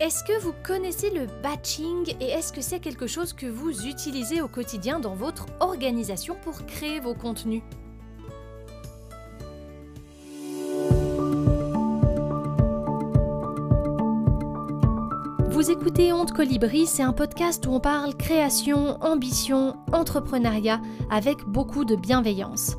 Est-ce que vous connaissez le batching et est-ce que c'est quelque chose que vous utilisez au quotidien dans votre organisation pour créer vos contenus? Vous écoutez Honte Colibri, c'est un podcast où on parle création, ambition, entrepreneuriat avec beaucoup de bienveillance.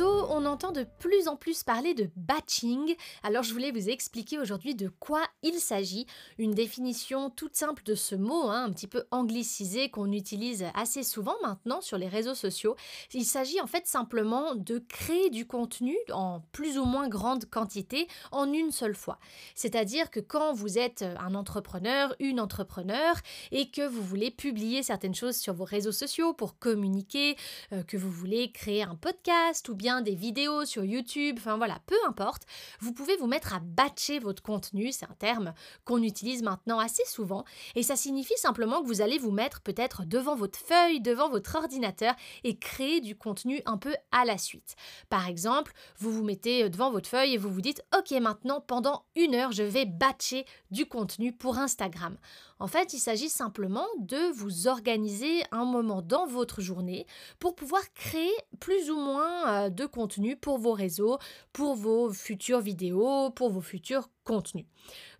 On entend de plus en plus parler de batching. Alors je voulais vous expliquer aujourd'hui de quoi il s'agit. Une définition toute simple de ce mot, hein, un petit peu anglicisé qu'on utilise assez souvent maintenant sur les réseaux sociaux. Il s'agit en fait simplement de créer du contenu en plus ou moins grande quantité en une seule fois. C'est-à-dire que quand vous êtes un entrepreneur, une entrepreneur, et que vous voulez publier certaines choses sur vos réseaux sociaux pour communiquer, euh, que vous voulez créer un podcast ou bien des vidéos sur YouTube, enfin voilà, peu importe, vous pouvez vous mettre à batcher votre contenu, c'est un terme qu'on utilise maintenant assez souvent, et ça signifie simplement que vous allez vous mettre peut-être devant votre feuille, devant votre ordinateur et créer du contenu un peu à la suite. Par exemple, vous vous mettez devant votre feuille et vous vous dites, ok maintenant pendant une heure je vais batcher du contenu pour Instagram. En fait, il s'agit simplement de vous organiser un moment dans votre journée pour pouvoir créer plus ou moins euh, de contenu pour vos réseaux, pour vos futures vidéos, pour vos futurs contenus.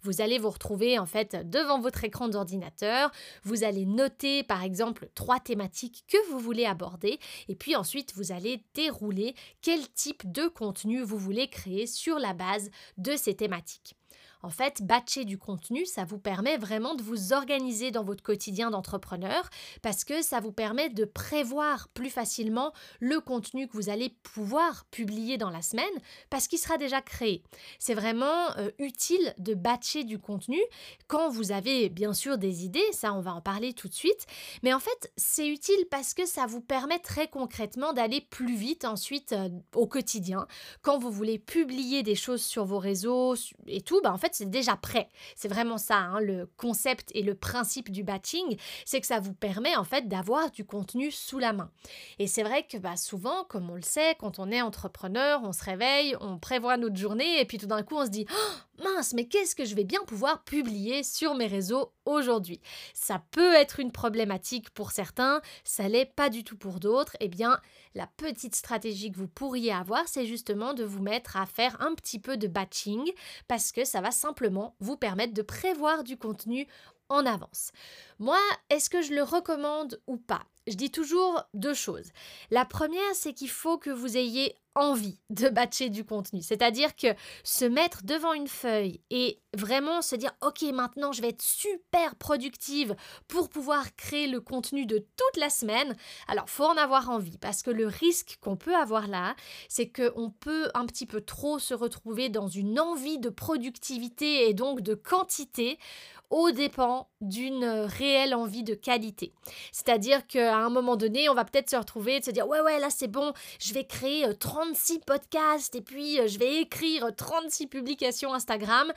Vous allez vous retrouver en fait devant votre écran d'ordinateur, vous allez noter par exemple trois thématiques que vous voulez aborder et puis ensuite vous allez dérouler quel type de contenu vous voulez créer sur la base de ces thématiques. En fait, batcher du contenu, ça vous permet vraiment de vous organiser dans votre quotidien d'entrepreneur parce que ça vous permet de prévoir plus facilement le contenu que vous allez pouvoir publier dans la semaine parce qu'il sera déjà créé. C'est vraiment euh, utile de batcher du contenu quand vous avez bien sûr des idées, ça on va en parler tout de suite, mais en fait c'est utile parce que ça vous permet très concrètement d'aller plus vite ensuite euh, au quotidien. Quand vous voulez publier des choses sur vos réseaux et tout, bah en fait c'est déjà prêt. C'est vraiment ça, hein, le concept et le principe du batching, c'est que ça vous permet en fait d'avoir du contenu sous la main. Et c'est vrai que bah, souvent, comme on le sait, quand on est entrepreneur, on se réveille, on prévoit notre journée et puis tout d'un coup on se dit oh, mince, mais qu'est-ce que je vais bien pouvoir publier sur mes réseaux aujourd'hui? Ça peut être une problématique pour certains, ça l'est pas du tout pour d'autres. Eh bien, la petite stratégie que vous pourriez avoir, c'est justement de vous mettre à faire un petit peu de batching parce que ça va simplement vous permettre de prévoir du contenu en avance. Moi, est-ce que je le recommande ou pas? Je dis toujours deux choses. La première, c'est qu'il faut que vous ayez envie de batcher du contenu. C'est-à-dire que se mettre devant une feuille et vraiment se dire ok maintenant je vais être super productive pour pouvoir créer le contenu de toute la semaine. Alors faut en avoir envie parce que le risque qu'on peut avoir là, c'est qu'on peut un petit peu trop se retrouver dans une envie de productivité et donc de quantité au dépens d'une réelle envie de qualité. C'est-à-dire qu'à un moment donné, on va peut-être se retrouver et se dire ouais ouais là c'est bon, je vais créer 36 euh, podcasts et puis euh, je vais écrire 36 publications Instagram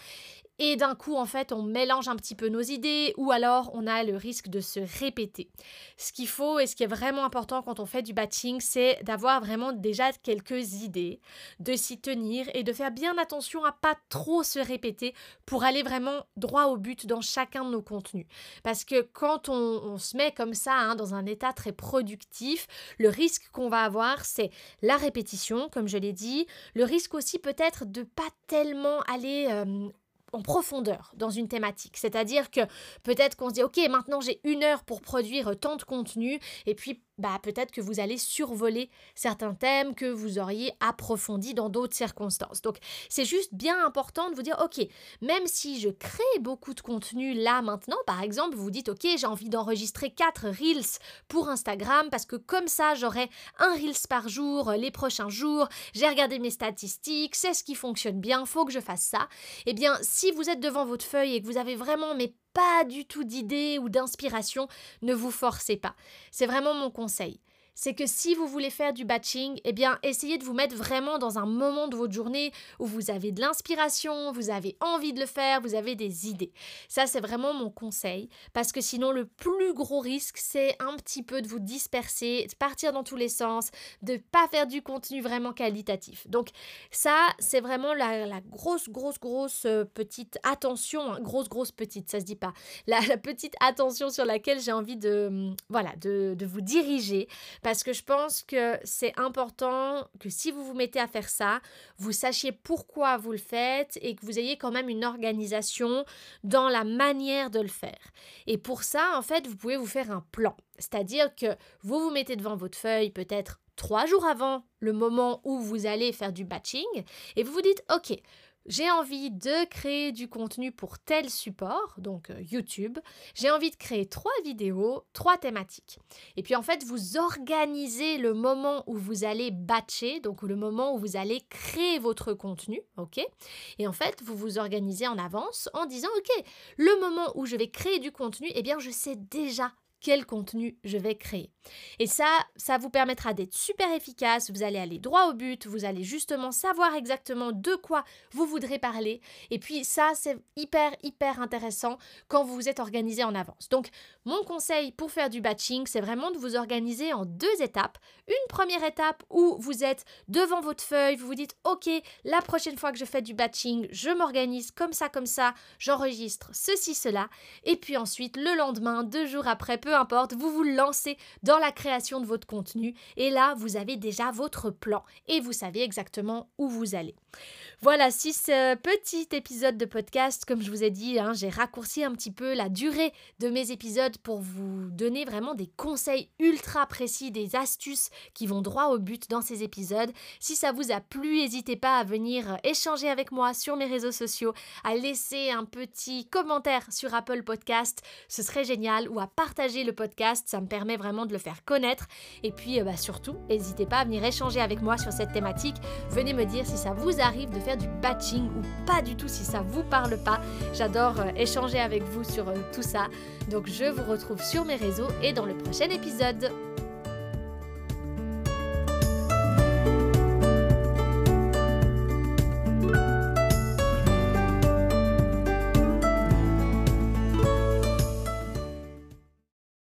et d'un coup, en fait, on mélange un petit peu nos idées ou alors on a le risque de se répéter. Ce qu'il faut et ce qui est vraiment important quand on fait du batching, c'est d'avoir vraiment déjà quelques idées, de s'y tenir et de faire bien attention à pas trop se répéter pour aller vraiment droit au but dans chacun de nos contenus. Parce que quand on, se met comme ça hein, dans un état très productif, le risque qu'on va avoir, c'est la répétition, comme je l'ai dit, le risque aussi peut-être de pas tellement aller euh, en profondeur dans une thématique. C'est-à-dire que peut-être qu'on se dit, ok, maintenant j'ai une heure pour produire tant de contenu, et puis bah peut-être que vous allez survoler certains thèmes que vous auriez approfondis dans d'autres circonstances. Donc c'est juste bien important de vous dire ok, même si je crée beaucoup de contenu là maintenant, par exemple, vous dites ok, j'ai envie d'enregistrer 4 reels pour Instagram parce que comme ça j'aurai un reels par jour les prochains jours, j'ai regardé mes statistiques, c'est ce qui fonctionne bien, faut que je fasse ça. Eh bien, vous êtes devant votre feuille et que vous avez vraiment mais pas du tout d'idées ou d'inspiration, ne vous forcez pas. C'est vraiment mon conseil c'est que si vous voulez faire du batching, eh bien, essayez de vous mettre vraiment dans un moment de votre journée où vous avez de l'inspiration, vous avez envie de le faire, vous avez des idées. Ça, c'est vraiment mon conseil, parce que sinon, le plus gros risque, c'est un petit peu de vous disperser, de partir dans tous les sens, de pas faire du contenu vraiment qualitatif. Donc, ça, c'est vraiment la, grosse, grosse, grosse euh, petite attention, hein, grosse, grosse petite, ça se dit pas, la, petite attention sur laquelle j'ai envie de, hum, voilà, de, de vous diriger parce que je pense que c'est important que si vous vous mettez à faire ça, vous sachiez pourquoi vous le faites et que vous ayez quand même une organisation dans la manière de le faire. Et pour ça, en fait, vous pouvez vous faire un plan. C'est-à-dire que vous vous mettez devant votre feuille peut-être trois jours avant le moment où vous allez faire du batching et vous vous dites, OK, j'ai envie de créer du contenu pour tel support, donc euh, YouTube. J'ai envie de créer trois vidéos, trois thématiques. Et puis en fait, vous organisez le moment où vous allez batcher, donc le moment où vous allez créer votre contenu, ok? Et en fait, vous vous organisez en avance en disant, ok, le moment où je vais créer du contenu, eh bien, je sais déjà quel contenu je vais créer. Et ça, ça vous permettra d'être super efficace, vous allez aller droit au but, vous allez justement savoir exactement de quoi vous voudrez parler. Et puis ça, c'est hyper, hyper intéressant quand vous vous êtes organisé en avance. Donc, mon conseil pour faire du batching, c'est vraiment de vous organiser en deux étapes. Une première étape où vous êtes devant votre feuille, vous vous dites, OK, la prochaine fois que je fais du batching, je m'organise comme ça, comme ça, j'enregistre ceci, cela. Et puis ensuite, le lendemain, deux jours après, importe, vous vous lancez dans la création de votre contenu et là, vous avez déjà votre plan et vous savez exactement où vous allez. Voilà, si ce petit épisode de podcast, comme je vous ai dit, hein, j'ai raccourci un petit peu la durée de mes épisodes pour vous donner vraiment des conseils ultra précis, des astuces qui vont droit au but dans ces épisodes. Si ça vous a plu, n'hésitez pas à venir échanger avec moi sur mes réseaux sociaux, à laisser un petit commentaire sur Apple Podcast, ce serait génial, ou à le podcast, ça me permet vraiment de le faire connaître. Et puis euh, bah, surtout, n'hésitez pas à venir échanger avec moi sur cette thématique. Venez me dire si ça vous arrive de faire du batching ou pas du tout si ça vous parle pas. J'adore euh, échanger avec vous sur euh, tout ça. Donc je vous retrouve sur mes réseaux et dans le prochain épisode.